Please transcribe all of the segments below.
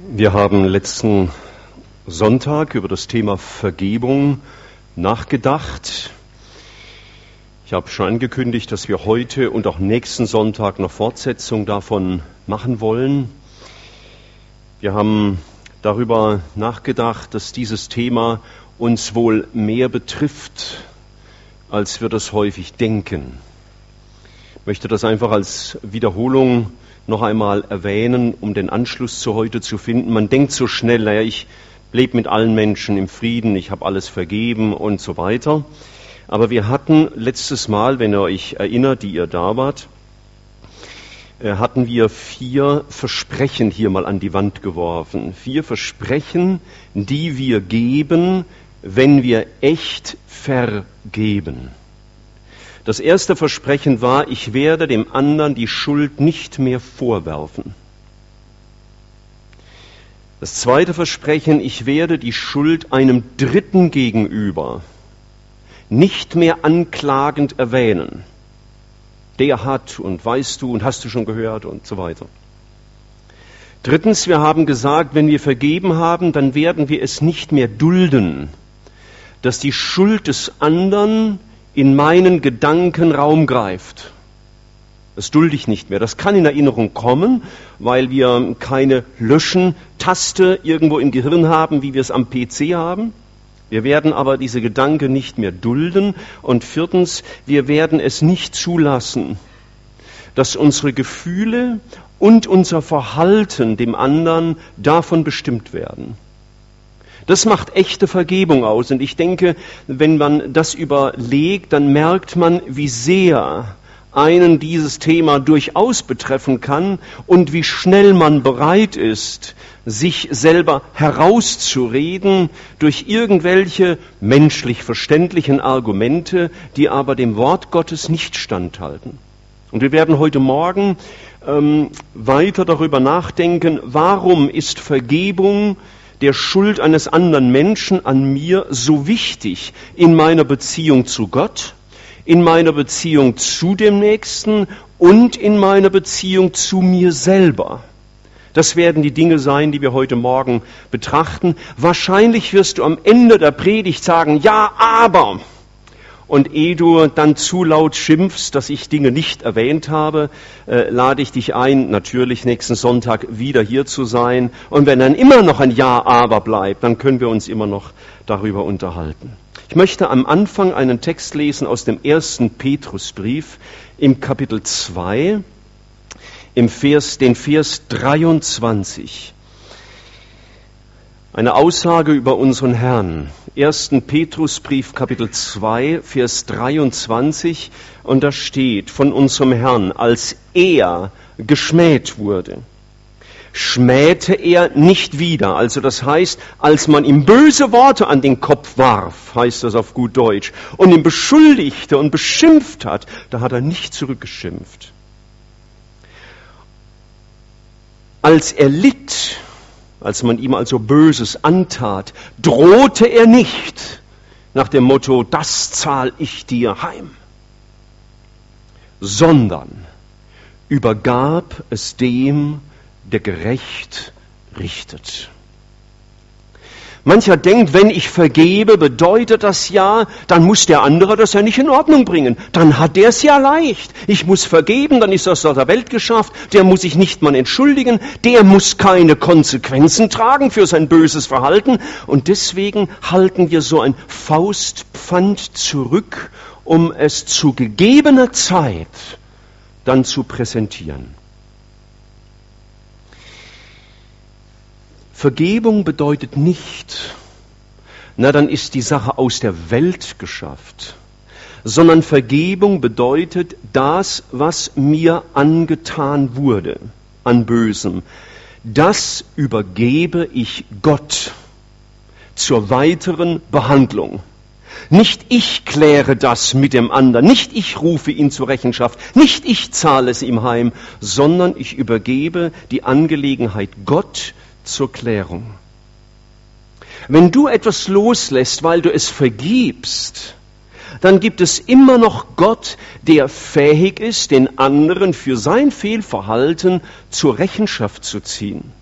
Wir haben letzten Sonntag über das Thema Vergebung nachgedacht. Ich habe schon angekündigt, dass wir heute und auch nächsten Sonntag eine Fortsetzung davon machen wollen. Wir haben darüber nachgedacht, dass dieses Thema uns wohl mehr betrifft, als wir das häufig denken. Ich möchte das einfach als Wiederholung noch einmal erwähnen, um den Anschluss zu heute zu finden. Man denkt so schnell, naja, ich lebe mit allen Menschen im Frieden, ich habe alles vergeben und so weiter. Aber wir hatten letztes Mal, wenn ihr euch erinnert, die ihr da wart, äh, hatten wir vier Versprechen hier mal an die Wand geworfen. Vier Versprechen, die wir geben, wenn wir echt vergeben. Das erste Versprechen war, ich werde dem anderen die Schuld nicht mehr vorwerfen. Das zweite Versprechen, ich werde die Schuld einem Dritten gegenüber nicht mehr anklagend erwähnen. Der hat und weißt du und hast du schon gehört und so weiter. Drittens, wir haben gesagt, wenn wir vergeben haben, dann werden wir es nicht mehr dulden, dass die Schuld des anderen in meinen Gedanken Raum greift. Das dulde ich nicht mehr. Das kann in Erinnerung kommen, weil wir keine Löschen-Taste irgendwo im Gehirn haben, wie wir es am PC haben. Wir werden aber diese Gedanken nicht mehr dulden. Und viertens, wir werden es nicht zulassen, dass unsere Gefühle und unser Verhalten dem anderen davon bestimmt werden. Das macht echte Vergebung aus. Und ich denke, wenn man das überlegt, dann merkt man, wie sehr einen dieses Thema durchaus betreffen kann und wie schnell man bereit ist, sich selber herauszureden durch irgendwelche menschlich verständlichen Argumente, die aber dem Wort Gottes nicht standhalten. Und wir werden heute Morgen ähm, weiter darüber nachdenken, warum ist Vergebung der Schuld eines anderen Menschen an mir so wichtig in meiner Beziehung zu Gott, in meiner Beziehung zu dem Nächsten und in meiner Beziehung zu mir selber. Das werden die Dinge sein, die wir heute Morgen betrachten. Wahrscheinlich wirst du am Ende der Predigt sagen, ja, aber. Und ehe du dann zu laut schimpfst, dass ich Dinge nicht erwähnt habe, äh, lade ich dich ein, natürlich nächsten Sonntag wieder hier zu sein. Und wenn dann immer noch ein Ja, aber bleibt, dann können wir uns immer noch darüber unterhalten. Ich möchte am Anfang einen Text lesen aus dem ersten Petrusbrief im Kapitel 2, im Vers, den Vers 23. Eine Aussage über unseren Herrn. 1. Petrusbrief Kapitel 2, Vers 23. Und da steht von unserem Herrn, als er geschmäht wurde, schmähte er nicht wieder. Also das heißt, als man ihm böse Worte an den Kopf warf, heißt das auf gut Deutsch, und ihn beschuldigte und beschimpft hat, da hat er nicht zurückgeschimpft. Als er litt, als man ihm also Böses antat, drohte er nicht nach dem Motto, das zahl ich dir heim, sondern übergab es dem, der gerecht richtet. Mancher denkt, wenn ich vergebe, bedeutet das ja, dann muss der andere das ja nicht in Ordnung bringen. Dann hat der es ja leicht. Ich muss vergeben, dann ist das aus der Welt geschafft. Der muss sich nicht mal entschuldigen. Der muss keine Konsequenzen tragen für sein böses Verhalten. Und deswegen halten wir so ein Faustpfand zurück, um es zu gegebener Zeit dann zu präsentieren. Vergebung bedeutet nicht, na dann ist die Sache aus der Welt geschafft, sondern Vergebung bedeutet das, was mir angetan wurde an Bösem, das übergebe ich Gott zur weiteren Behandlung. Nicht ich kläre das mit dem anderen, nicht ich rufe ihn zur Rechenschaft, nicht ich zahle es ihm heim, sondern ich übergebe die Angelegenheit Gott zur Klärung. Wenn du etwas loslässt, weil du es vergibst, dann gibt es immer noch Gott, der fähig ist, den anderen für sein Fehlverhalten zur Rechenschaft zu ziehen.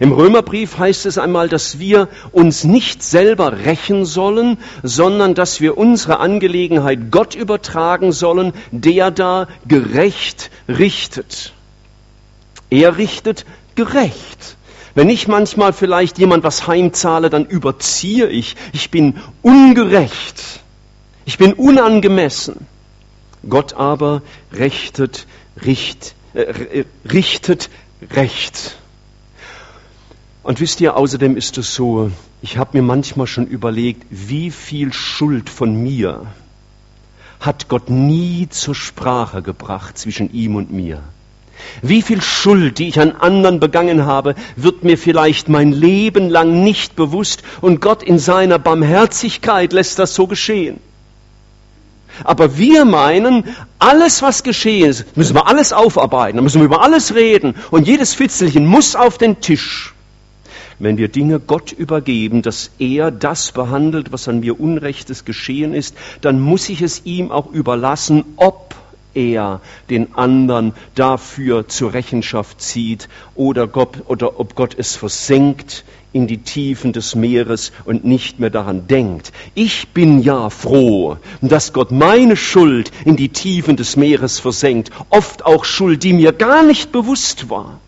Im Römerbrief heißt es einmal, dass wir uns nicht selber rächen sollen, sondern dass wir unsere Angelegenheit Gott übertragen sollen, der da gerecht richtet. Er richtet gerecht. Wenn ich manchmal vielleicht jemand was heimzahle, dann überziehe ich. Ich bin ungerecht. Ich bin unangemessen. Gott aber richtet, richt, äh, richtet Recht. Und wisst ihr, außerdem ist es so, ich habe mir manchmal schon überlegt, wie viel Schuld von mir hat Gott nie zur Sprache gebracht zwischen ihm und mir. Wie viel Schuld, die ich an anderen begangen habe, wird mir vielleicht mein Leben lang nicht bewusst und Gott in seiner Barmherzigkeit lässt das so geschehen. Aber wir meinen, alles was geschehen ist, müssen wir alles aufarbeiten, da müssen wir über alles reden und jedes Fitzelchen muss auf den Tisch wenn wir Dinge Gott übergeben, dass er das behandelt, was an mir Unrechtes geschehen ist, dann muss ich es ihm auch überlassen, ob er den anderen dafür zur Rechenschaft zieht oder, Gott, oder ob Gott es versenkt in die Tiefen des Meeres und nicht mehr daran denkt. Ich bin ja froh, dass Gott meine Schuld in die Tiefen des Meeres versenkt, oft auch Schuld, die mir gar nicht bewusst war.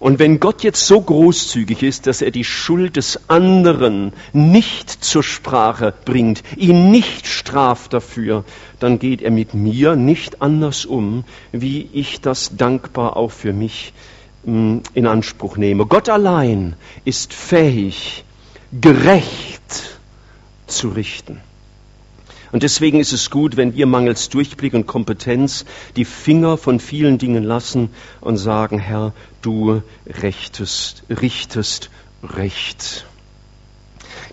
Und wenn Gott jetzt so großzügig ist, dass er die Schuld des anderen nicht zur Sprache bringt, ihn nicht straft dafür, dann geht er mit mir nicht anders um, wie ich das dankbar auch für mich mm, in Anspruch nehme. Gott allein ist fähig, gerecht zu richten. Und deswegen ist es gut, wenn wir mangels Durchblick und Kompetenz die Finger von vielen Dingen lassen und sagen, Herr, du rechtest, richtest recht.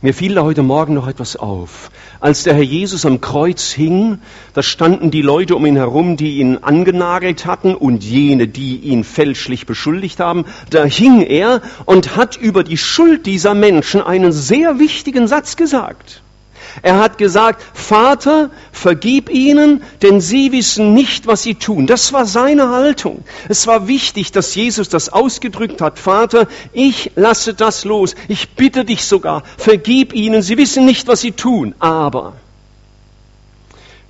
Mir fiel da heute Morgen noch etwas auf. Als der Herr Jesus am Kreuz hing, da standen die Leute um ihn herum, die ihn angenagelt hatten und jene, die ihn fälschlich beschuldigt haben. Da hing er und hat über die Schuld dieser Menschen einen sehr wichtigen Satz gesagt. Er hat gesagt, Vater, vergib ihnen, denn sie wissen nicht, was sie tun. Das war seine Haltung. Es war wichtig, dass Jesus das ausgedrückt hat. Vater, ich lasse das los. Ich bitte dich sogar, vergib ihnen. Sie wissen nicht, was sie tun. Aber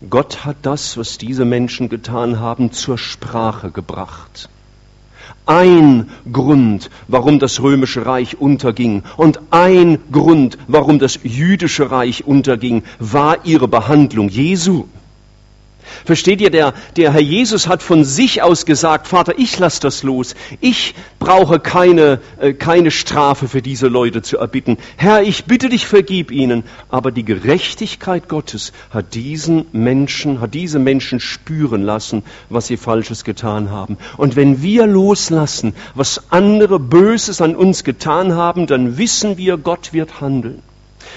Gott hat das, was diese Menschen getan haben, zur Sprache gebracht ein Grund, warum das römische Reich unterging und ein Grund, warum das jüdische Reich unterging, war ihre Behandlung Jesu. Versteht ihr, der, der Herr Jesus hat von sich aus gesagt, Vater, ich lasse das los. Ich brauche keine, äh, keine Strafe für diese Leute zu erbitten. Herr, ich bitte dich, vergib ihnen. Aber die Gerechtigkeit Gottes hat diesen Menschen, hat diese Menschen spüren lassen, was sie Falsches getan haben. Und wenn wir loslassen, was andere Böses an uns getan haben, dann wissen wir, Gott wird handeln.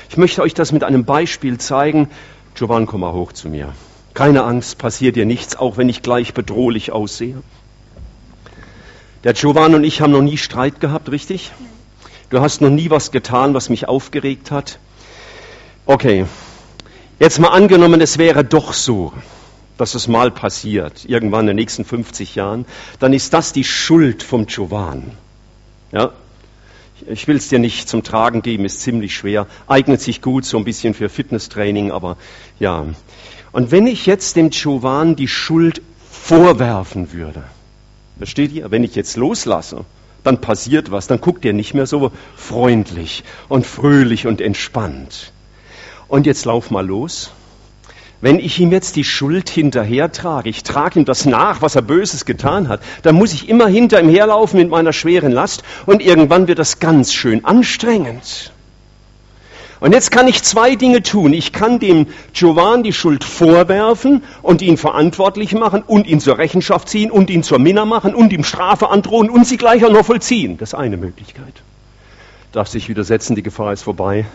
Ich möchte euch das mit einem Beispiel zeigen. Giovanni, komm mal hoch zu mir. Keine Angst, passiert dir nichts, auch wenn ich gleich bedrohlich aussehe. Der Giovanni und ich haben noch nie Streit gehabt, richtig? Du hast noch nie was getan, was mich aufgeregt hat. Okay, jetzt mal angenommen, es wäre doch so, dass es mal passiert, irgendwann in den nächsten 50 Jahren, dann ist das die Schuld vom Giovanni. Ja? Ich will es dir nicht zum Tragen geben, ist ziemlich schwer, eignet sich gut so ein bisschen für Fitnesstraining, aber ja. Und wenn ich jetzt dem Jovan die Schuld vorwerfen würde, versteht ihr, wenn ich jetzt loslasse, dann passiert was, dann guckt er nicht mehr so freundlich und fröhlich und entspannt. Und jetzt lauf mal los. Wenn ich ihm jetzt die Schuld hinterher trage, ich trage ihm das nach, was er Böses getan hat, dann muss ich immer hinter ihm herlaufen mit meiner schweren Last und irgendwann wird das ganz schön anstrengend. Und jetzt kann ich zwei Dinge tun. Ich kann dem Giovanni die Schuld vorwerfen und ihn verantwortlich machen und ihn zur Rechenschaft ziehen und ihn zur Minna machen und ihm Strafe androhen und sie gleich auch noch vollziehen. Das ist eine Möglichkeit. Darf sich widersetzen, die Gefahr ist vorbei.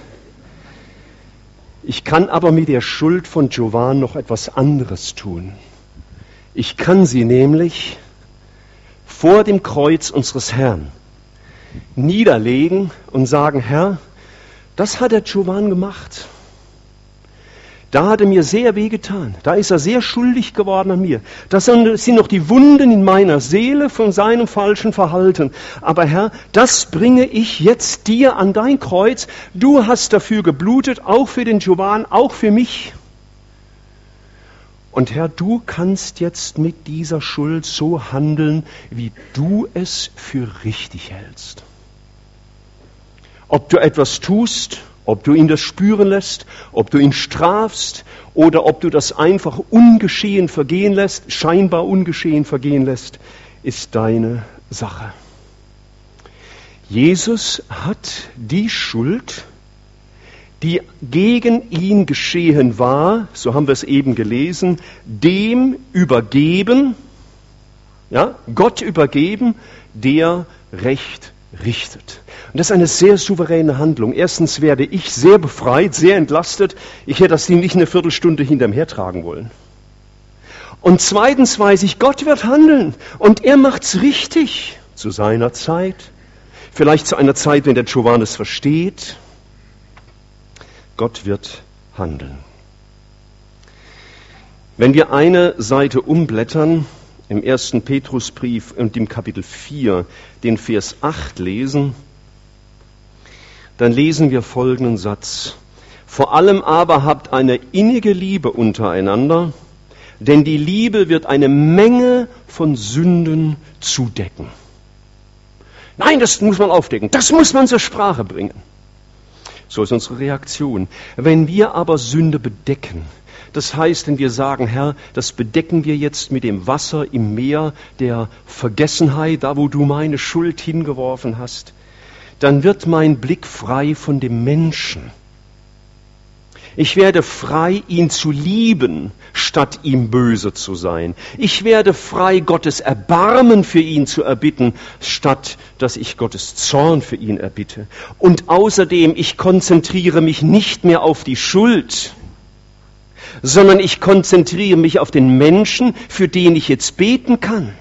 Ich kann aber mit der Schuld von Giovanni noch etwas anderes tun. Ich kann sie nämlich vor dem Kreuz unseres Herrn niederlegen und sagen, Herr, das hat der Giovanni gemacht. Da hat er mir sehr wehgetan. Da ist er sehr schuldig geworden an mir. Das sind noch die Wunden in meiner Seele von seinem falschen Verhalten. Aber Herr, das bringe ich jetzt dir an dein Kreuz. Du hast dafür geblutet, auch für den Jovan, auch für mich. Und Herr, du kannst jetzt mit dieser Schuld so handeln, wie du es für richtig hältst. Ob du etwas tust, ob du ihn das spüren lässt, ob du ihn strafst oder ob du das einfach ungeschehen vergehen lässt, scheinbar ungeschehen vergehen lässt, ist deine Sache. Jesus hat die Schuld, die gegen ihn geschehen war, so haben wir es eben gelesen, dem übergeben, ja, Gott übergeben, der Recht richtet. Und das ist eine sehr souveräne Handlung. Erstens werde ich sehr befreit, sehr entlastet. Ich hätte das Ding nicht eine Viertelstunde hinterm hertragen wollen. Und zweitens weiß ich, Gott wird handeln und er macht's richtig zu seiner Zeit. Vielleicht zu einer Zeit, wenn der Giovannis versteht, Gott wird handeln. Wenn wir eine Seite umblättern, im ersten Petrusbrief und im Kapitel 4 den Vers 8 lesen, dann lesen wir folgenden Satz. Vor allem aber habt eine innige Liebe untereinander, denn die Liebe wird eine Menge von Sünden zudecken. Nein, das muss man aufdecken, das muss man zur Sprache bringen. So ist unsere Reaktion. Wenn wir aber Sünde bedecken, das heißt, wenn wir sagen, Herr, das bedecken wir jetzt mit dem Wasser im Meer der Vergessenheit, da wo du meine Schuld hingeworfen hast, dann wird mein Blick frei von dem Menschen ich werde frei, ihn zu lieben, statt ihm böse zu sein. Ich werde frei, Gottes Erbarmen für ihn zu erbitten, statt dass ich Gottes Zorn für ihn erbitte. Und außerdem, ich konzentriere mich nicht mehr auf die Schuld, sondern ich konzentriere mich auf den Menschen, für den ich jetzt beten kann.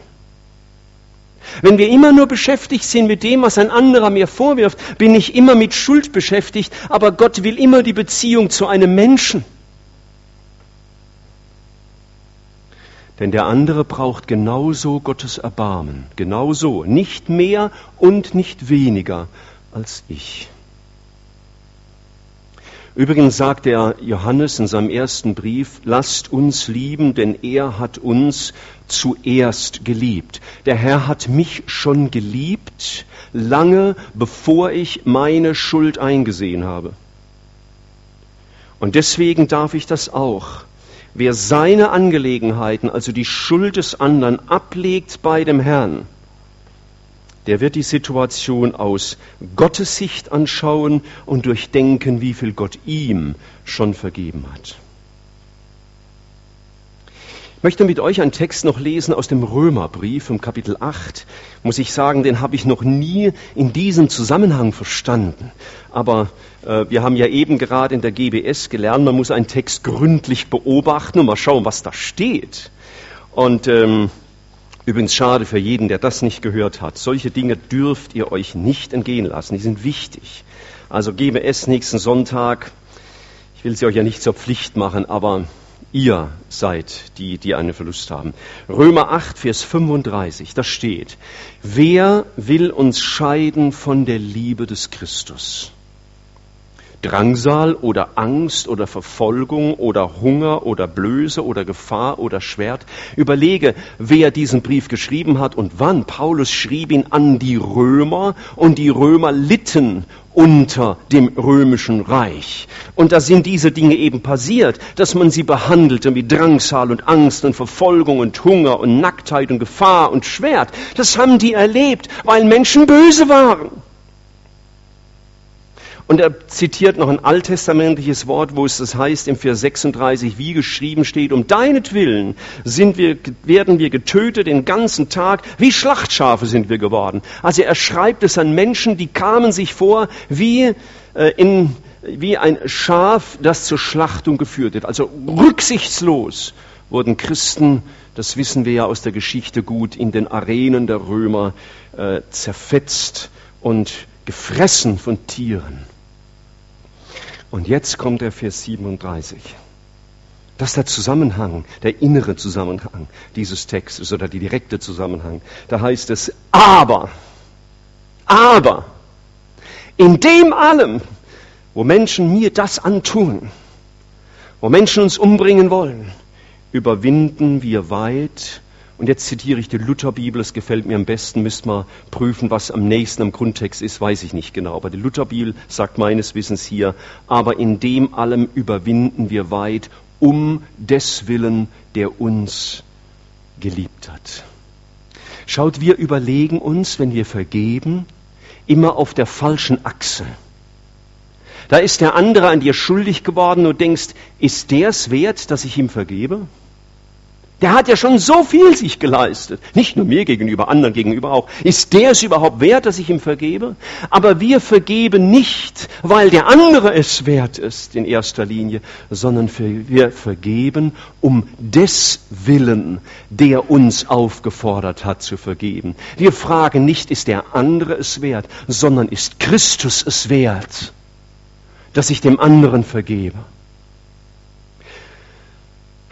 Wenn wir immer nur beschäftigt sind mit dem, was ein anderer mir vorwirft, bin ich immer mit Schuld beschäftigt, aber Gott will immer die Beziehung zu einem Menschen. Denn der andere braucht genauso Gottes Erbarmen, genauso, nicht mehr und nicht weniger als ich. Übrigens sagt der Johannes in seinem ersten Brief, lasst uns lieben, denn er hat uns zuerst geliebt. Der Herr hat mich schon geliebt, lange bevor ich meine Schuld eingesehen habe. Und deswegen darf ich das auch. Wer seine Angelegenheiten, also die Schuld des anderen, ablegt bei dem Herrn, der wird die Situation aus Gottes Sicht anschauen und durchdenken, wie viel Gott ihm schon vergeben hat. Ich möchte mit euch einen Text noch lesen aus dem Römerbrief im Kapitel 8. Muss ich sagen, den habe ich noch nie in diesem Zusammenhang verstanden. Aber äh, wir haben ja eben gerade in der GBS gelernt, man muss einen Text gründlich beobachten und mal schauen, was da steht. Und ähm, Übrigens schade für jeden, der das nicht gehört hat. Solche Dinge dürft ihr euch nicht entgehen lassen. Die sind wichtig. Also GBS nächsten Sonntag. Ich will sie euch ja nicht zur Pflicht machen, aber ihr seid die, die einen Verlust haben. Römer 8, Vers 35, da steht, wer will uns scheiden von der Liebe des Christus? Drangsal oder Angst oder Verfolgung oder Hunger oder Blöße oder Gefahr oder Schwert. Überlege, wer diesen Brief geschrieben hat und wann. Paulus schrieb ihn an die Römer und die Römer litten unter dem römischen Reich. Und da sind diese Dinge eben passiert, dass man sie behandelte mit Drangsal und Angst und Verfolgung und Hunger und Nacktheit und Gefahr und Schwert. Das haben die erlebt, weil Menschen böse waren. Und er zitiert noch ein alttestamentliches Wort, wo es das heißt im Vers 36, wie geschrieben steht, um deinetwillen sind wir, werden wir getötet den ganzen Tag, wie Schlachtschafe sind wir geworden. Also er schreibt es an Menschen, die kamen sich vor wie, äh, in, wie ein Schaf, das zur Schlachtung geführt wird. Also rücksichtslos wurden Christen, das wissen wir ja aus der Geschichte gut, in den Arenen der Römer äh, zerfetzt und gefressen von Tieren. Und jetzt kommt der Vers 37. Das ist der Zusammenhang, der innere Zusammenhang dieses Textes oder der direkte Zusammenhang. Da heißt es, aber, aber, in dem allem, wo Menschen mir das antun, wo Menschen uns umbringen wollen, überwinden wir weit. Und jetzt zitiere ich die Lutherbibel, es gefällt mir am besten, müsst mal prüfen, was am nächsten am Grundtext ist, weiß ich nicht genau. Aber die Lutherbibel sagt meines Wissens hier, aber in dem allem überwinden wir weit um des Willen, der uns geliebt hat. Schaut, wir überlegen uns, wenn wir vergeben, immer auf der falschen Achse. Da ist der andere an dir schuldig geworden und denkst, ist der es wert, dass ich ihm vergebe? Der hat ja schon so viel sich geleistet. Nicht nur mir gegenüber, anderen gegenüber auch. Ist der es überhaupt wert, dass ich ihm vergebe? Aber wir vergeben nicht, weil der andere es wert ist in erster Linie, sondern wir vergeben um des Willen, der uns aufgefordert hat zu vergeben. Wir fragen nicht, ist der andere es wert, sondern ist Christus es wert, dass ich dem anderen vergebe.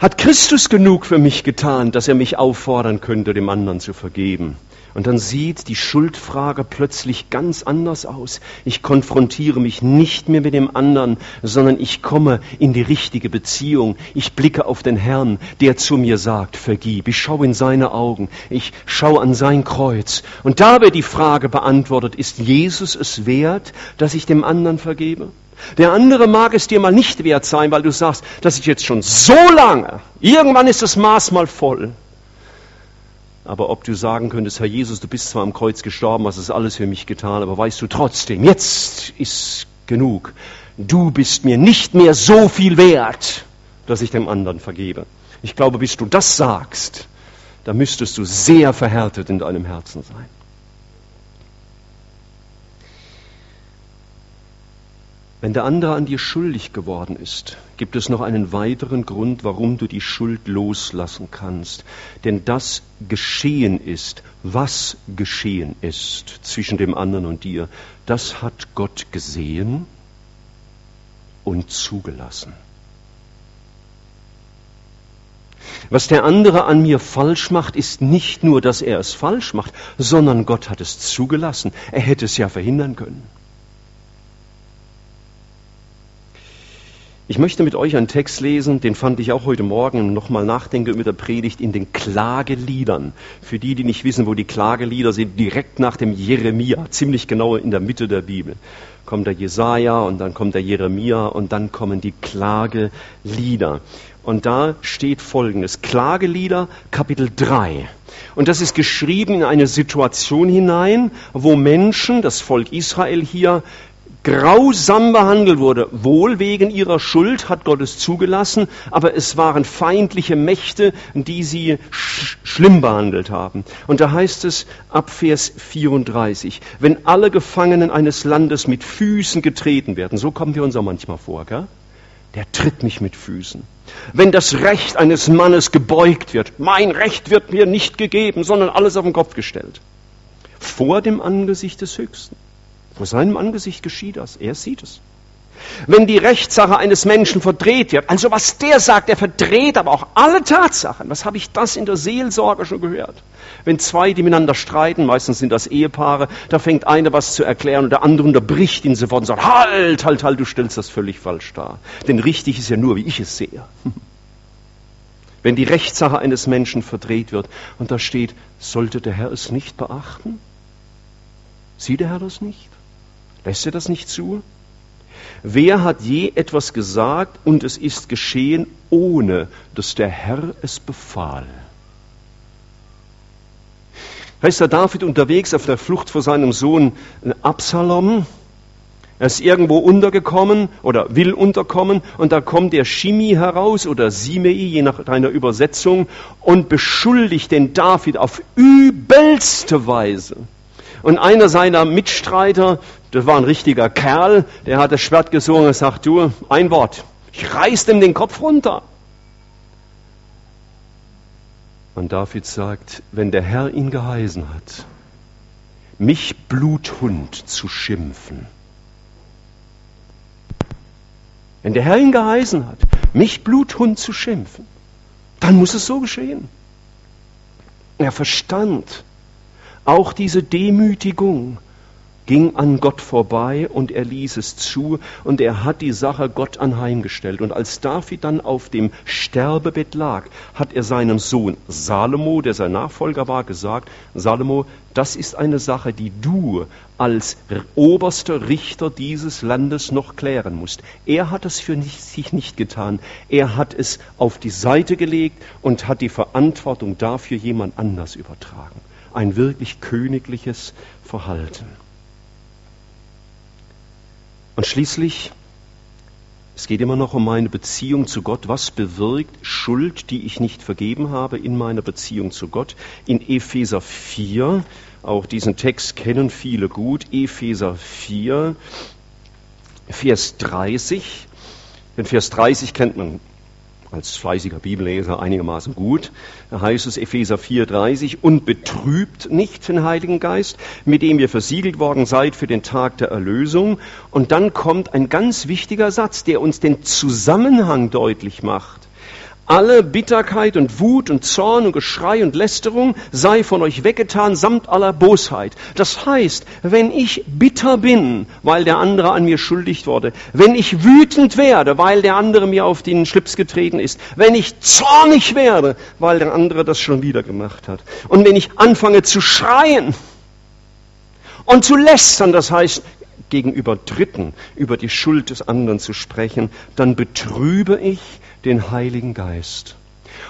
Hat Christus genug für mich getan, dass er mich auffordern könnte, dem anderen zu vergeben? Und dann sieht die Schuldfrage plötzlich ganz anders aus. Ich konfrontiere mich nicht mehr mit dem anderen, sondern ich komme in die richtige Beziehung. Ich blicke auf den Herrn, der zu mir sagt, vergib. Ich schaue in seine Augen. Ich schaue an sein Kreuz. Und da wird die Frage beantwortet, ist Jesus es wert, dass ich dem anderen vergebe? Der andere mag es dir mal nicht wert sein, weil du sagst, das ist jetzt schon so lange. Irgendwann ist das Maß mal voll. Aber ob du sagen könntest, Herr Jesus, du bist zwar am Kreuz gestorben, hast es alles für mich getan, aber weißt du trotzdem, jetzt ist genug. Du bist mir nicht mehr so viel wert, dass ich dem anderen vergebe. Ich glaube, bis du das sagst, da müsstest du sehr verhärtet in deinem Herzen sein. Wenn der andere an dir schuldig geworden ist, gibt es noch einen weiteren Grund, warum du die Schuld loslassen kannst. Denn das geschehen ist, was geschehen ist zwischen dem anderen und dir, das hat Gott gesehen und zugelassen. Was der andere an mir falsch macht, ist nicht nur, dass er es falsch macht, sondern Gott hat es zugelassen. Er hätte es ja verhindern können. Ich möchte mit euch einen Text lesen, den fand ich auch heute Morgen nochmal nachdenke mit der Predigt in den Klageliedern. Für die, die nicht wissen, wo die Klagelieder sind, direkt nach dem Jeremia, ziemlich genau in der Mitte der Bibel. Kommt der Jesaja und dann kommt der Jeremia und dann kommen die Klagelieder. Und da steht folgendes. Klagelieder, Kapitel 3. Und das ist geschrieben in eine Situation hinein, wo Menschen, das Volk Israel hier, grausam behandelt wurde. Wohl wegen ihrer Schuld hat Gott es zugelassen, aber es waren feindliche Mächte, die sie sch schlimm behandelt haben. Und da heißt es ab Vers 34, wenn alle Gefangenen eines Landes mit Füßen getreten werden, so kommen wir uns auch manchmal vor, gell? der tritt mich mit Füßen. Wenn das Recht eines Mannes gebeugt wird, mein Recht wird mir nicht gegeben, sondern alles auf den Kopf gestellt. Vor dem Angesicht des Höchsten. Vor seinem Angesicht geschieht das. Er sieht es. Wenn die Rechtssache eines Menschen verdreht wird, also was der sagt, er verdreht aber auch alle Tatsachen. Was habe ich das in der Seelsorge schon gehört? Wenn zwei, die miteinander streiten, meistens sind das Ehepaare, da fängt einer was zu erklären und der andere unterbricht ihn sofort und sagt, halt, halt, halt, du stellst das völlig falsch dar. Denn richtig ist ja nur, wie ich es sehe. Wenn die Rechtssache eines Menschen verdreht wird und da steht, sollte der Herr es nicht beachten? Sieht der Herr das nicht? Lässt er das nicht zu? Wer hat je etwas gesagt und es ist geschehen, ohne dass der Herr es befahl? Heißt der David unterwegs auf der Flucht vor seinem Sohn Absalom? Er ist irgendwo untergekommen oder will unterkommen und da kommt der Shimi heraus oder Simei, je nach deiner Übersetzung, und beschuldigt den David auf übelste Weise. Und einer seiner Mitstreiter, das war ein richtiger Kerl, der hat das Schwert gesungen und sagt, du, ein Wort, ich reiß dem den Kopf runter. Und David sagt, wenn der Herr ihn geheißen hat, mich Bluthund zu schimpfen, wenn der Herr ihn geheißen hat, mich Bluthund zu schimpfen, dann muss es so geschehen. Er verstand auch diese Demütigung, ging an Gott vorbei und er ließ es zu und er hat die Sache Gott anheimgestellt. Und als David dann auf dem Sterbebett lag, hat er seinem Sohn Salomo, der sein Nachfolger war, gesagt, Salomo, das ist eine Sache, die du als oberster Richter dieses Landes noch klären musst. Er hat es für sich nicht getan. Er hat es auf die Seite gelegt und hat die Verantwortung dafür jemand anders übertragen. Ein wirklich königliches Verhalten. Und schließlich, es geht immer noch um meine Beziehung zu Gott. Was bewirkt Schuld, die ich nicht vergeben habe, in meiner Beziehung zu Gott? In Epheser 4, auch diesen Text kennen viele gut, Epheser 4, Vers 30. Den Vers 30 kennt man als fleißiger Bibelleser einigermaßen gut. Da heißt es Epheser 4:30 und betrübt nicht den Heiligen Geist, mit dem ihr versiegelt worden seid für den Tag der Erlösung. Und dann kommt ein ganz wichtiger Satz, der uns den Zusammenhang deutlich macht. Alle Bitterkeit und Wut und Zorn und Geschrei und Lästerung sei von euch weggetan samt aller Bosheit. Das heißt, wenn ich bitter bin, weil der andere an mir schuldig wurde, wenn ich wütend werde, weil der andere mir auf den Schlips getreten ist, wenn ich zornig werde, weil der andere das schon wieder gemacht hat, und wenn ich anfange zu schreien und zu lästern, das heißt gegenüber Dritten über die Schuld des anderen zu sprechen, dann betrübe ich den Heiligen Geist.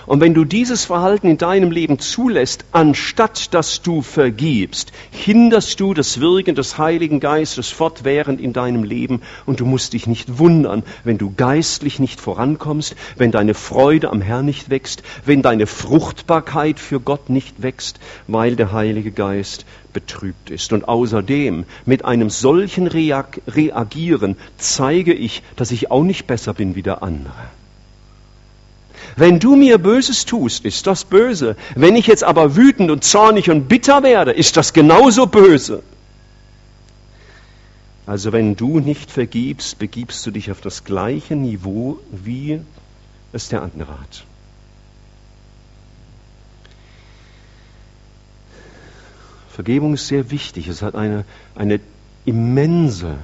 Und wenn du dieses Verhalten in deinem Leben zulässt, anstatt dass du vergibst, hinderst du das Wirken des Heiligen Geistes fortwährend in deinem Leben und du musst dich nicht wundern, wenn du geistlich nicht vorankommst, wenn deine Freude am Herrn nicht wächst, wenn deine Fruchtbarkeit für Gott nicht wächst, weil der Heilige Geist betrübt ist. Und außerdem, mit einem solchen Reagieren zeige ich, dass ich auch nicht besser bin wie der andere. Wenn du mir Böses tust, ist das böse. Wenn ich jetzt aber wütend und zornig und bitter werde, ist das genauso böse. Also wenn du nicht vergibst, begibst du dich auf das gleiche Niveau, wie es der andere hat. Vergebung ist sehr wichtig. Es hat eine, eine immense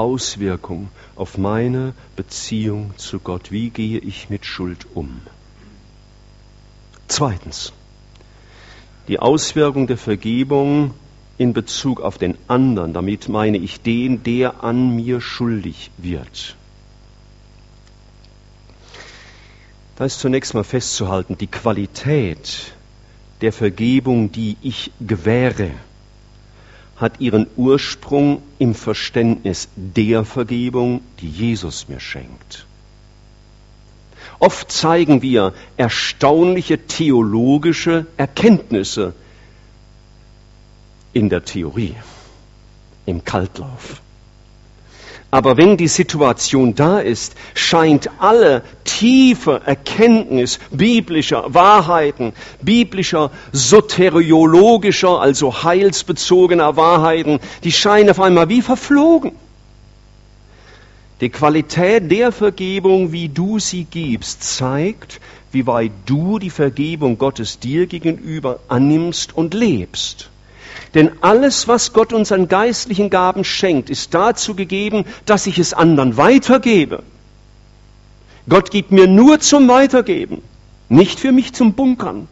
Auswirkung auf meine Beziehung zu Gott. Wie gehe ich mit Schuld um? Zweitens, die Auswirkung der Vergebung in Bezug auf den anderen. Damit meine ich den, der an mir schuldig wird. Da ist zunächst mal festzuhalten, die Qualität der Vergebung, die ich gewähre, hat ihren Ursprung im Verständnis der Vergebung, die Jesus mir schenkt. Oft zeigen wir erstaunliche theologische Erkenntnisse in der Theorie, im Kaltlauf. Aber wenn die Situation da ist, scheint alle tiefe Erkenntnis biblischer Wahrheiten, biblischer soteriologischer, also heilsbezogener Wahrheiten, die scheinen auf einmal wie verflogen. Die Qualität der Vergebung, wie du sie gibst, zeigt, wie weit du die Vergebung Gottes dir gegenüber annimmst und lebst. Denn alles, was Gott uns an geistlichen Gaben schenkt, ist dazu gegeben, dass ich es anderen weitergebe. Gott gibt mir nur zum Weitergeben, nicht für mich zum Bunkern.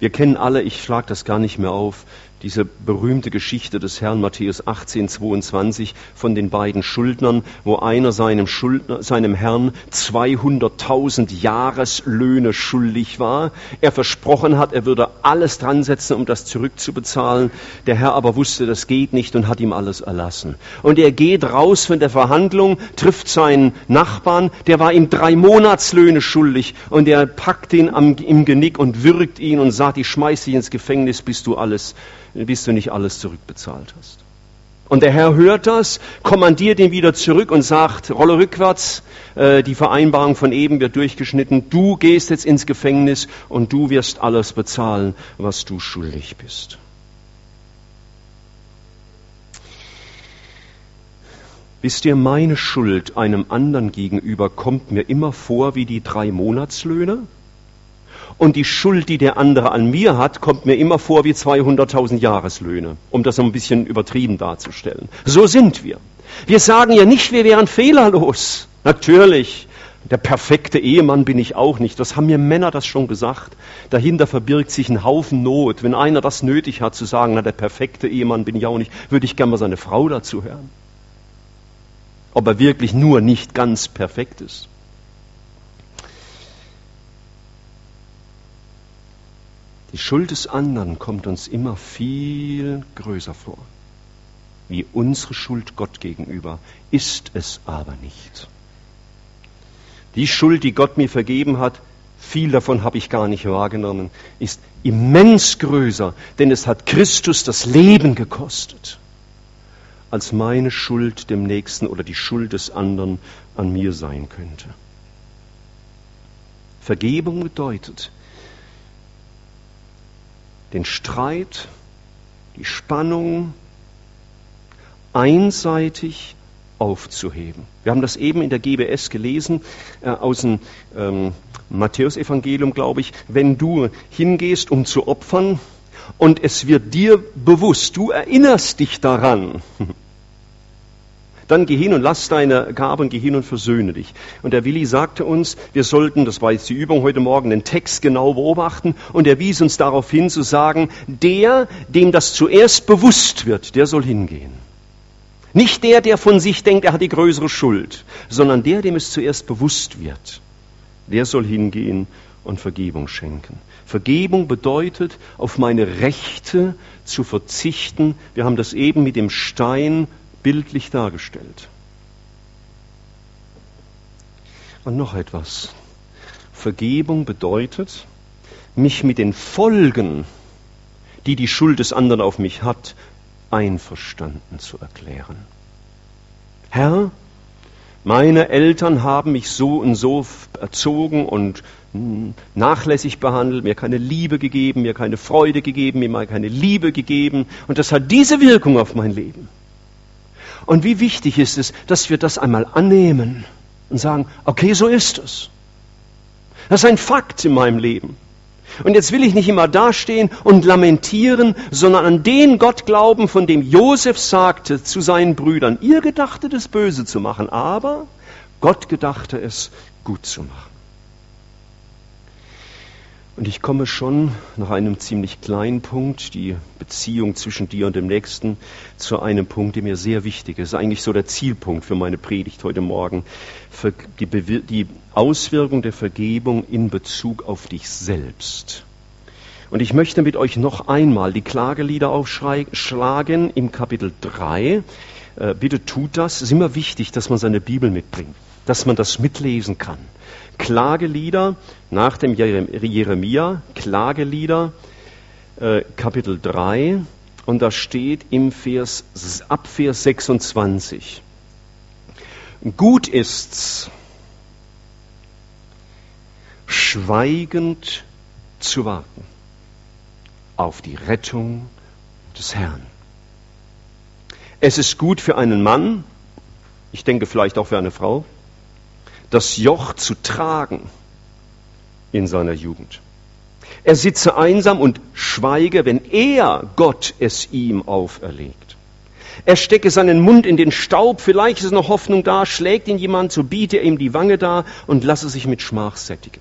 Wir kennen alle, ich schlage das gar nicht mehr auf, diese berühmte Geschichte des Herrn Matthäus 18, 22 von den beiden Schuldnern, wo einer seinem, Schuldner, seinem Herrn 200.000 Jahreslöhne schuldig war. Er versprochen hat, er würde alles dran setzen, um das zurückzubezahlen. Der Herr aber wusste, das geht nicht und hat ihm alles erlassen. Und er geht raus von der Verhandlung, trifft seinen Nachbarn, der war ihm drei Monatslöhne schuldig und er packt ihn am, im Genick und würgt ihn und sagt, ich schmeiß dich ins Gefängnis, bis du alles bis du nicht alles zurückbezahlt hast. Und der Herr hört das, kommandiert ihn wieder zurück und sagt, rolle rückwärts, äh, die Vereinbarung von eben wird durchgeschnitten, du gehst jetzt ins Gefängnis und du wirst alles bezahlen, was du schuldig bist. Wisst ihr, meine Schuld einem anderen gegenüber kommt mir immer vor wie die drei Monatslöhne. Und die Schuld, die der andere an mir hat, kommt mir immer vor wie 200.000 Jahreslöhne, um das so ein bisschen übertrieben darzustellen. So sind wir. Wir sagen ja nicht, wir wären fehlerlos. Natürlich. Der perfekte Ehemann bin ich auch nicht. Das haben mir Männer das schon gesagt. Dahinter verbirgt sich ein Haufen Not. Wenn einer das nötig hat zu sagen, na, der perfekte Ehemann bin ich auch nicht, würde ich gerne mal seine Frau dazu hören. Ob er wirklich nur nicht ganz perfekt ist. Die Schuld des anderen kommt uns immer viel größer vor. Wie unsere Schuld Gott gegenüber ist es aber nicht. Die Schuld, die Gott mir vergeben hat, viel davon habe ich gar nicht wahrgenommen, ist immens größer, denn es hat Christus das Leben gekostet, als meine Schuld dem Nächsten oder die Schuld des anderen an mir sein könnte. Vergebung bedeutet, den Streit, die Spannung einseitig aufzuheben. Wir haben das eben in der GBS gelesen, äh, aus dem ähm, Matthäusevangelium, glaube ich. Wenn du hingehst, um zu opfern, und es wird dir bewusst, du erinnerst dich daran, dann geh hin und lass deine Gaben, geh hin und versöhne dich. Und der Willi sagte uns, wir sollten, das war jetzt die Übung heute Morgen, den Text genau beobachten und er wies uns darauf hin zu sagen, der, dem das zuerst bewusst wird, der soll hingehen. Nicht der, der von sich denkt, er hat die größere Schuld, sondern der, dem es zuerst bewusst wird. Der soll hingehen und Vergebung schenken. Vergebung bedeutet, auf meine Rechte zu verzichten. Wir haben das eben mit dem Stein bildlich dargestellt. Und noch etwas. Vergebung bedeutet, mich mit den Folgen, die die Schuld des anderen auf mich hat, einverstanden zu erklären. Herr, meine Eltern haben mich so und so erzogen und hm, nachlässig behandelt, mir keine Liebe gegeben, mir keine Freude gegeben, mir keine Liebe gegeben. Und das hat diese Wirkung auf mein Leben. Und wie wichtig ist es, dass wir das einmal annehmen und sagen, okay, so ist es. Das ist ein Fakt in meinem Leben. Und jetzt will ich nicht immer dastehen und lamentieren, sondern an den Gott glauben, von dem Josef sagte zu seinen Brüdern, ihr gedachtet es böse zu machen, aber Gott gedachte es gut zu machen. Und ich komme schon nach einem ziemlich kleinen Punkt, die Beziehung zwischen dir und dem Nächsten, zu einem Punkt, der mir sehr wichtig ist. Eigentlich so der Zielpunkt für meine Predigt heute Morgen. Die, die Auswirkung der Vergebung in Bezug auf dich selbst. Und ich möchte mit euch noch einmal die Klagelieder aufschlagen im Kapitel 3. Äh, bitte tut das. Es ist immer wichtig, dass man seine Bibel mitbringt, dass man das mitlesen kann. Klagelieder nach dem Jeremia, Klagelieder, äh, Kapitel 3, und da steht im Vers, ab Vers 26. Gut ist's, schweigend zu warten auf die Rettung des Herrn. Es ist gut für einen Mann, ich denke vielleicht auch für eine Frau, das Joch zu tragen in seiner Jugend. Er sitze einsam und schweige, wenn er Gott es ihm auferlegt. Er stecke seinen Mund in den Staub, vielleicht ist noch Hoffnung da, schlägt ihn jemand, so biete er ihm die Wange da und lasse sich mit Schmach sättigen.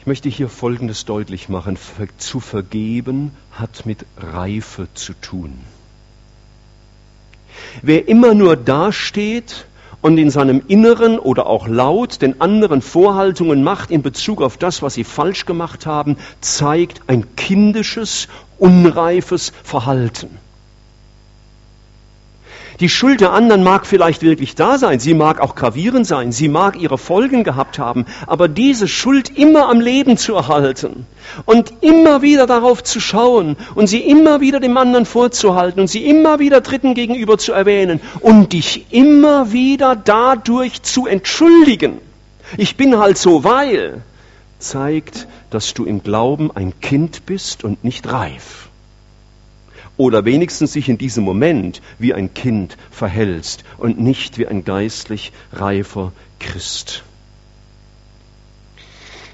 Ich möchte hier Folgendes deutlich machen. Zu vergeben hat mit Reife zu tun. Wer immer nur dasteht und in seinem Inneren oder auch laut den anderen Vorhaltungen macht in Bezug auf das, was sie falsch gemacht haben, zeigt ein kindisches, unreifes Verhalten. Die Schuld der anderen mag vielleicht wirklich da sein, sie mag auch gravierend sein, sie mag ihre Folgen gehabt haben, aber diese Schuld immer am Leben zu erhalten und immer wieder darauf zu schauen und sie immer wieder dem anderen vorzuhalten und sie immer wieder Dritten gegenüber zu erwähnen und dich immer wieder dadurch zu entschuldigen. Ich bin halt so, weil zeigt, dass du im Glauben ein Kind bist und nicht reif oder wenigstens sich in diesem Moment wie ein Kind verhältst und nicht wie ein geistlich reifer Christ.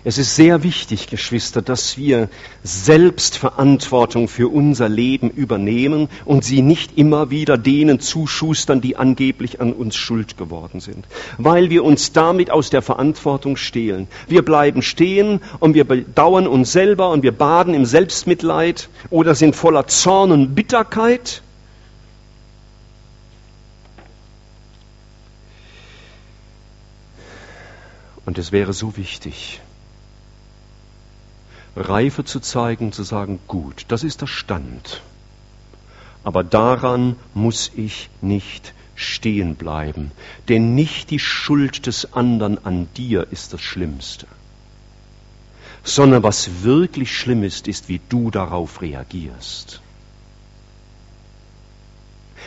Es ist sehr wichtig, Geschwister, dass wir selbst Verantwortung für unser Leben übernehmen und sie nicht immer wieder denen zuschustern, die angeblich an uns schuld geworden sind, weil wir uns damit aus der Verantwortung stehlen. Wir bleiben stehen und wir bedauern uns selber und wir baden im Selbstmitleid oder sind voller Zorn und Bitterkeit. Und es wäre so wichtig, Reife zu zeigen, zu sagen, gut, das ist der Stand. Aber daran muss ich nicht stehen bleiben, denn nicht die Schuld des anderen an dir ist das Schlimmste, sondern was wirklich schlimm ist, ist, wie du darauf reagierst.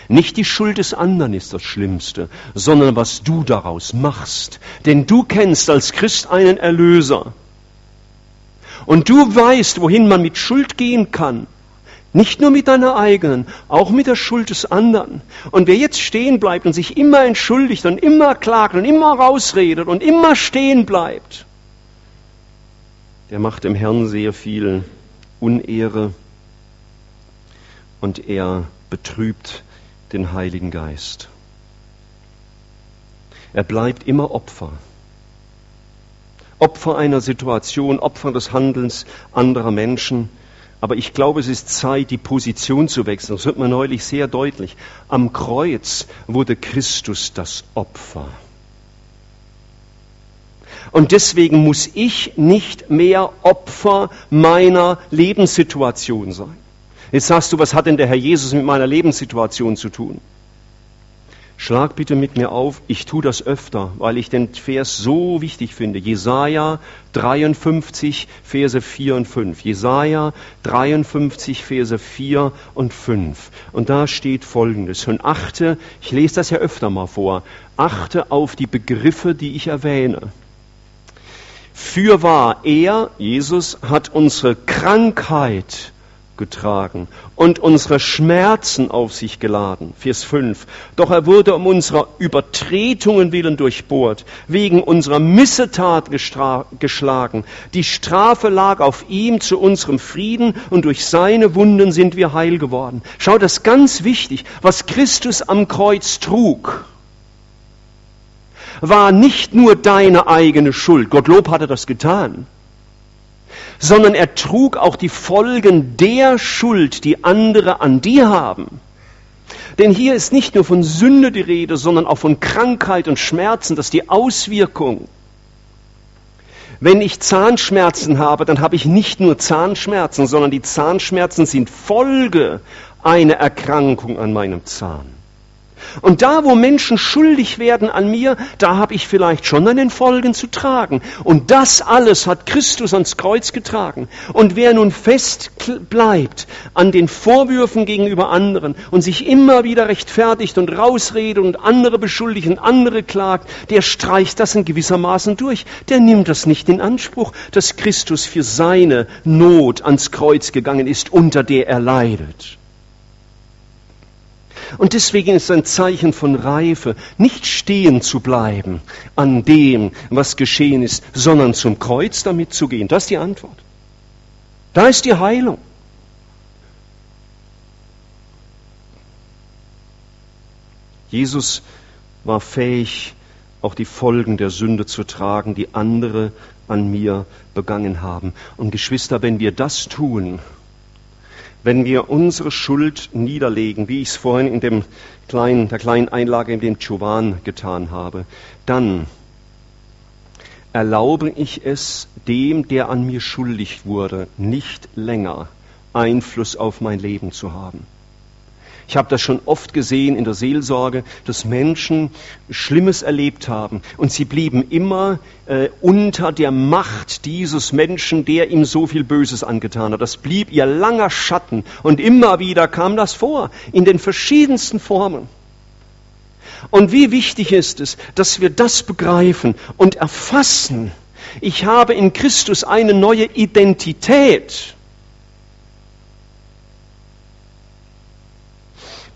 Nicht die Schuld des anderen ist das Schlimmste, sondern was du daraus machst. Denn du kennst als Christ einen Erlöser. Und du weißt, wohin man mit Schuld gehen kann. Nicht nur mit deiner eigenen, auch mit der Schuld des anderen. Und wer jetzt stehen bleibt und sich immer entschuldigt und immer klagt und immer rausredet und immer stehen bleibt, der macht dem Herrn sehr viel Unehre und er betrübt den Heiligen Geist. Er bleibt immer Opfer. Opfer einer Situation, Opfer des Handelns anderer Menschen. Aber ich glaube, es ist Zeit, die Position zu wechseln. Das wird man neulich sehr deutlich. Am Kreuz wurde Christus das Opfer. Und deswegen muss ich nicht mehr Opfer meiner Lebenssituation sein. Jetzt sagst du, was hat denn der Herr Jesus mit meiner Lebenssituation zu tun? Schlag bitte mit mir auf, ich tue das öfter, weil ich den Vers so wichtig finde. Jesaja 53, Verse 4 und 5. Jesaja 53, Verse 4 und 5. Und da steht folgendes. Und achte, ich lese das ja öfter mal vor, achte auf die Begriffe, die ich erwähne. Fürwahr, er, Jesus, hat unsere Krankheit getragen und unsere Schmerzen auf sich geladen. Vers 5. Doch er wurde um unserer Übertretungen willen durchbohrt, wegen unserer Missetat geschlagen. Die Strafe lag auf ihm zu unserem Frieden und durch seine Wunden sind wir heil geworden. Schau, das ist ganz wichtig, was Christus am Kreuz trug war nicht nur deine eigene Schuld. Gottlob hatte das getan sondern er trug auch die Folgen der Schuld, die andere an dir haben. Denn hier ist nicht nur von Sünde die Rede, sondern auch von Krankheit und Schmerzen, das ist die Auswirkung. Wenn ich Zahnschmerzen habe, dann habe ich nicht nur Zahnschmerzen, sondern die Zahnschmerzen sind Folge einer Erkrankung an meinem Zahn. Und da, wo Menschen schuldig werden an mir, da habe ich vielleicht schon an den Folgen zu tragen. Und das alles hat Christus ans Kreuz getragen. Und wer nun fest bleibt an den Vorwürfen gegenüber anderen und sich immer wieder rechtfertigt und rausredet und andere beschuldigt und andere klagt, der streicht das in gewissermaßen durch. Der nimmt das nicht in Anspruch, dass Christus für seine Not ans Kreuz gegangen ist, unter der er leidet. Und deswegen ist ein Zeichen von Reife, nicht stehen zu bleiben an dem, was geschehen ist, sondern zum Kreuz damit zu gehen. Das ist die Antwort. Da ist die Heilung. Jesus war fähig, auch die Folgen der Sünde zu tragen, die andere an mir begangen haben. Und Geschwister, wenn wir das tun, wenn wir unsere Schuld niederlegen, wie ich es vorhin in dem kleinen, der kleinen Einlage in dem Chowan getan habe, dann erlaube ich es dem, der an mir schuldig wurde, nicht länger Einfluss auf mein Leben zu haben. Ich habe das schon oft gesehen in der Seelsorge, dass Menschen Schlimmes erlebt haben und sie blieben immer äh, unter der Macht dieses Menschen, der ihm so viel Böses angetan hat. Das blieb ihr langer Schatten und immer wieder kam das vor, in den verschiedensten Formen. Und wie wichtig ist es, dass wir das begreifen und erfassen. Ich habe in Christus eine neue Identität.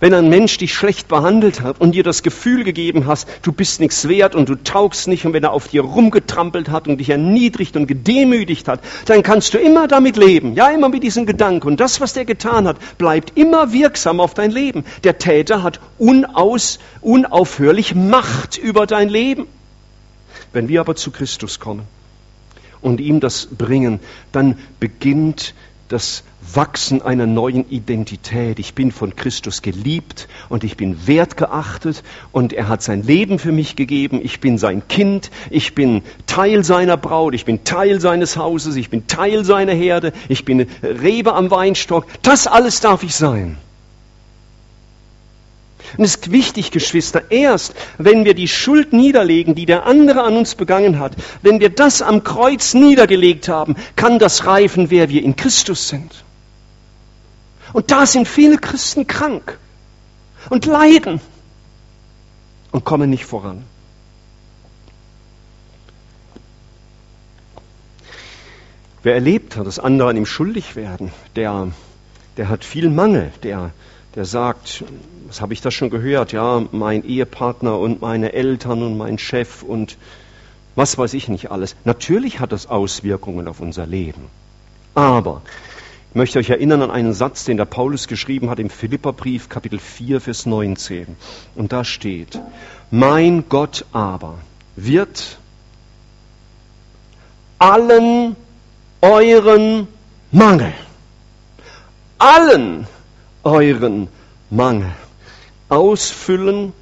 Wenn ein Mensch dich schlecht behandelt hat und dir das Gefühl gegeben hast, du bist nichts wert und du taugst nicht und wenn er auf dir rumgetrampelt hat und dich erniedrigt und gedemütigt hat, dann kannst du immer damit leben. Ja, immer mit diesem Gedanken. Und das, was der getan hat, bleibt immer wirksam auf dein Leben. Der Täter hat unaus, unaufhörlich Macht über dein Leben. Wenn wir aber zu Christus kommen und ihm das bringen, dann beginnt das Wachsen einer neuen Identität. Ich bin von Christus geliebt und ich bin wertgeachtet und er hat sein Leben für mich gegeben. Ich bin sein Kind, ich bin Teil seiner Braut, ich bin Teil seines Hauses, ich bin Teil seiner Herde, ich bin Rebe am Weinstock. Das alles darf ich sein. Und es ist wichtig, Geschwister, erst wenn wir die Schuld niederlegen, die der andere an uns begangen hat, wenn wir das am Kreuz niedergelegt haben, kann das reifen, wer wir in Christus sind. Und da sind viele Christen krank und leiden und kommen nicht voran. Wer erlebt hat, dass andere an ihm schuldig werden, der, der hat viel Mangel, der, der sagt, was habe ich das schon gehört? Ja, mein Ehepartner und meine Eltern und mein Chef und was weiß ich nicht alles. Natürlich hat das Auswirkungen auf unser Leben. Aber ich möchte euch erinnern an einen Satz, den der Paulus geschrieben hat im Philipperbrief, Kapitel 4, Vers 19. Und da steht, mein Gott aber wird allen euren Mangel, allen euren Mangel ausfüllen.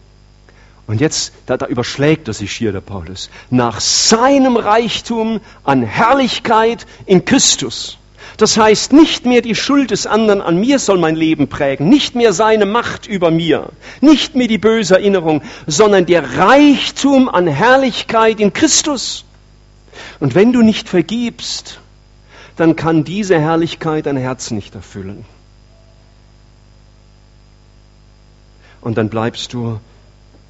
Und jetzt, da, da überschlägt er sich hier, der Paulus, nach seinem Reichtum an Herrlichkeit in Christus. Das heißt, nicht mehr die Schuld des anderen an mir soll mein Leben prägen, nicht mehr seine Macht über mir, nicht mehr die böse Erinnerung, sondern der Reichtum an Herrlichkeit in Christus. Und wenn du nicht vergibst, dann kann diese Herrlichkeit dein Herz nicht erfüllen. Und dann bleibst du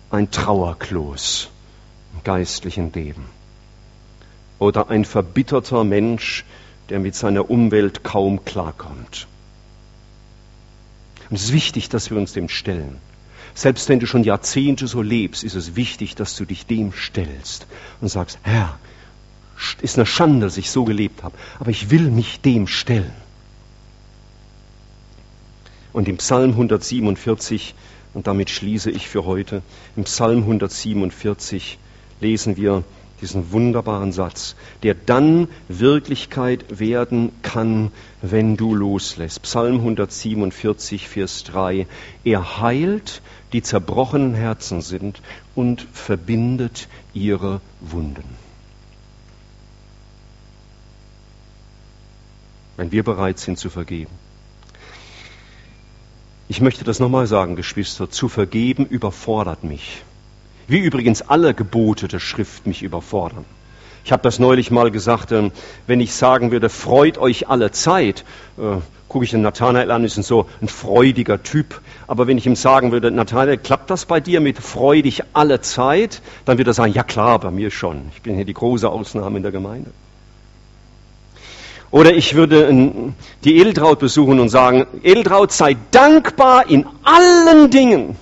ein Trauerklos im geistlichen Leben. Oder ein verbitterter Mensch, der mit seiner Umwelt kaum klarkommt. Und es ist wichtig, dass wir uns dem stellen. Selbst wenn du schon Jahrzehnte so lebst, ist es wichtig, dass du dich dem stellst und sagst, Herr, ist eine Schande, dass ich so gelebt habe, aber ich will mich dem stellen. Und im Psalm 147 und damit schließe ich für heute. Im Psalm 147 lesen wir diesen wunderbaren Satz, der dann Wirklichkeit werden kann, wenn du loslässt. Psalm 147, Vers 3. Er heilt, die zerbrochenen Herzen sind und verbindet ihre Wunden. Wenn wir bereit sind zu vergeben. Ich möchte das nochmal sagen, Geschwister, zu vergeben überfordert mich. Wie übrigens alle Gebote der Schrift mich überfordern. Ich habe das neulich mal gesagt, ähm, wenn ich sagen würde, freut euch alle Zeit, äh, gucke ich den Nathanael an, ist so ein freudiger Typ. Aber wenn ich ihm sagen würde, Nathanael, klappt das bei dir mit freudig alle Zeit? Dann würde er sagen, ja klar, bei mir schon. Ich bin hier die große Ausnahme in der Gemeinde. Oder ich würde die Edeltraut besuchen und sagen, Edeltraut, sei dankbar in allen Dingen.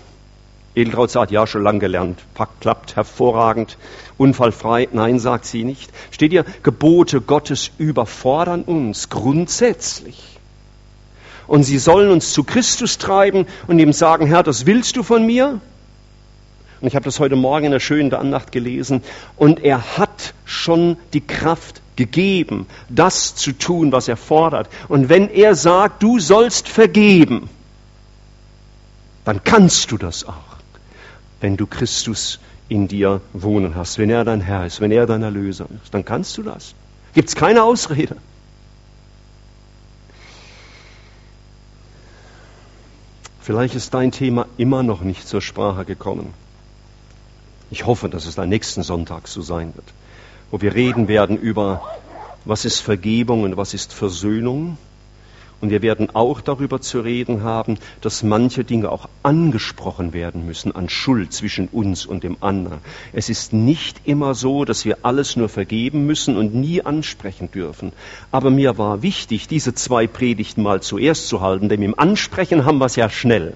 Edeltraut sagt, ja, schon lang gelernt. Pakt klappt hervorragend, unfallfrei. Nein, sagt sie nicht. Steht ihr, Gebote Gottes überfordern uns grundsätzlich. Und sie sollen uns zu Christus treiben und ihm sagen, Herr, das willst du von mir? Und ich habe das heute Morgen in der schönen Andacht gelesen. Und er hat schon die Kraft gegeben, das zu tun, was er fordert. Und wenn er sagt, du sollst vergeben, dann kannst du das auch, wenn du Christus in dir wohnen hast, wenn er dein Herr ist, wenn er dein Erlöser ist, dann kannst du das. Gibt es keine Ausrede. Vielleicht ist dein Thema immer noch nicht zur Sprache gekommen. Ich hoffe, dass es am nächsten Sonntag so sein wird wo wir reden werden über, was ist Vergebung und was ist Versöhnung. Und wir werden auch darüber zu reden haben, dass manche Dinge auch angesprochen werden müssen an Schuld zwischen uns und dem anderen. Es ist nicht immer so, dass wir alles nur vergeben müssen und nie ansprechen dürfen. Aber mir war wichtig, diese zwei Predigten mal zuerst zu halten, denn im Ansprechen haben wir es ja schnell.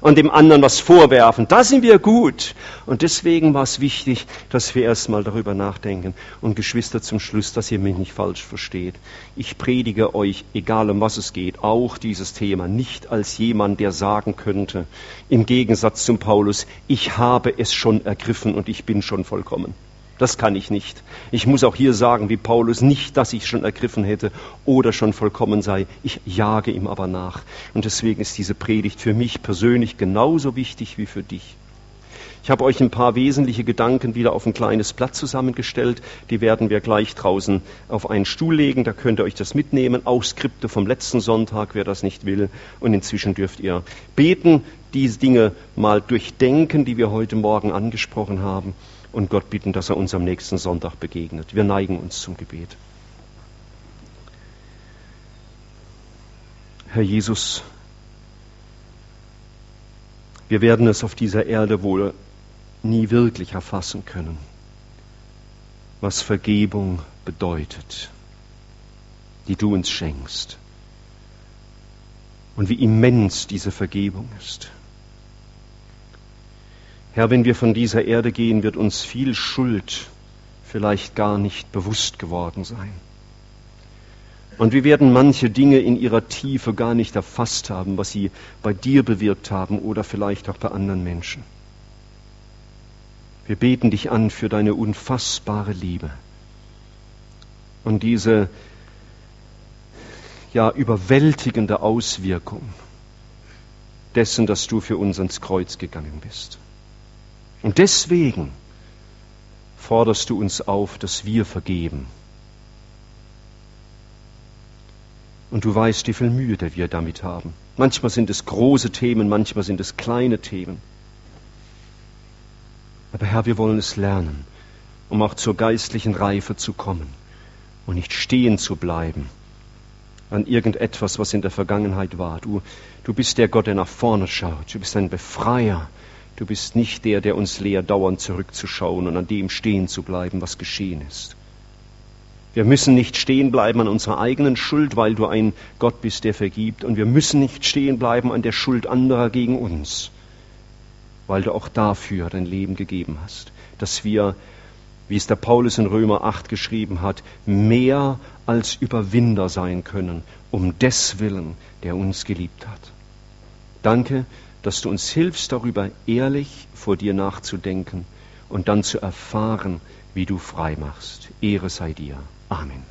Und dem anderen was vorwerfen. Da sind wir gut. Und deswegen war es wichtig, dass wir erstmal darüber nachdenken. Und Geschwister zum Schluss, dass ihr mich nicht falsch versteht. Ich predige euch, egal um was es geht, auch dieses Thema, nicht als jemand, der sagen könnte, im Gegensatz zum Paulus, ich habe es schon ergriffen und ich bin schon vollkommen. Das kann ich nicht. Ich muss auch hier sagen, wie Paulus, nicht, dass ich schon ergriffen hätte oder schon vollkommen sei. Ich jage ihm aber nach. Und deswegen ist diese Predigt für mich persönlich genauso wichtig wie für dich. Ich habe euch ein paar wesentliche Gedanken wieder auf ein kleines Blatt zusammengestellt. Die werden wir gleich draußen auf einen Stuhl legen. Da könnt ihr euch das mitnehmen. Auch Skripte vom letzten Sonntag, wer das nicht will. Und inzwischen dürft ihr beten, diese Dinge mal durchdenken, die wir heute Morgen angesprochen haben und Gott bitten, dass er uns am nächsten Sonntag begegnet. Wir neigen uns zum Gebet. Herr Jesus, wir werden es auf dieser Erde wohl nie wirklich erfassen können, was Vergebung bedeutet, die du uns schenkst und wie immens diese Vergebung ist. Herr, wenn wir von dieser Erde gehen, wird uns viel Schuld vielleicht gar nicht bewusst geworden sein. Und wir werden manche Dinge in ihrer Tiefe gar nicht erfasst haben, was sie bei dir bewirkt haben oder vielleicht auch bei anderen Menschen. Wir beten dich an für deine unfassbare Liebe und diese ja überwältigende Auswirkung dessen, dass du für uns ans Kreuz gegangen bist. Und deswegen forderst du uns auf, dass wir vergeben. Und du weißt, wie viel Mühe wir damit haben. Manchmal sind es große Themen, manchmal sind es kleine Themen. Aber Herr, wir wollen es lernen, um auch zur geistlichen Reife zu kommen und nicht stehen zu bleiben an irgendetwas, was in der Vergangenheit war. Du, du bist der Gott, der nach vorne schaut. Du bist ein Befreier. Du bist nicht der, der uns lehrt, dauernd zurückzuschauen und an dem stehen zu bleiben, was geschehen ist. Wir müssen nicht stehen bleiben an unserer eigenen Schuld, weil du ein Gott bist, der vergibt. Und wir müssen nicht stehen bleiben an der Schuld anderer gegen uns, weil du auch dafür dein Leben gegeben hast. Dass wir, wie es der Paulus in Römer 8 geschrieben hat, mehr als Überwinder sein können, um des Willen, der uns geliebt hat. Danke dass du uns hilfst, darüber ehrlich vor dir nachzudenken und dann zu erfahren, wie du frei machst. Ehre sei dir. Amen.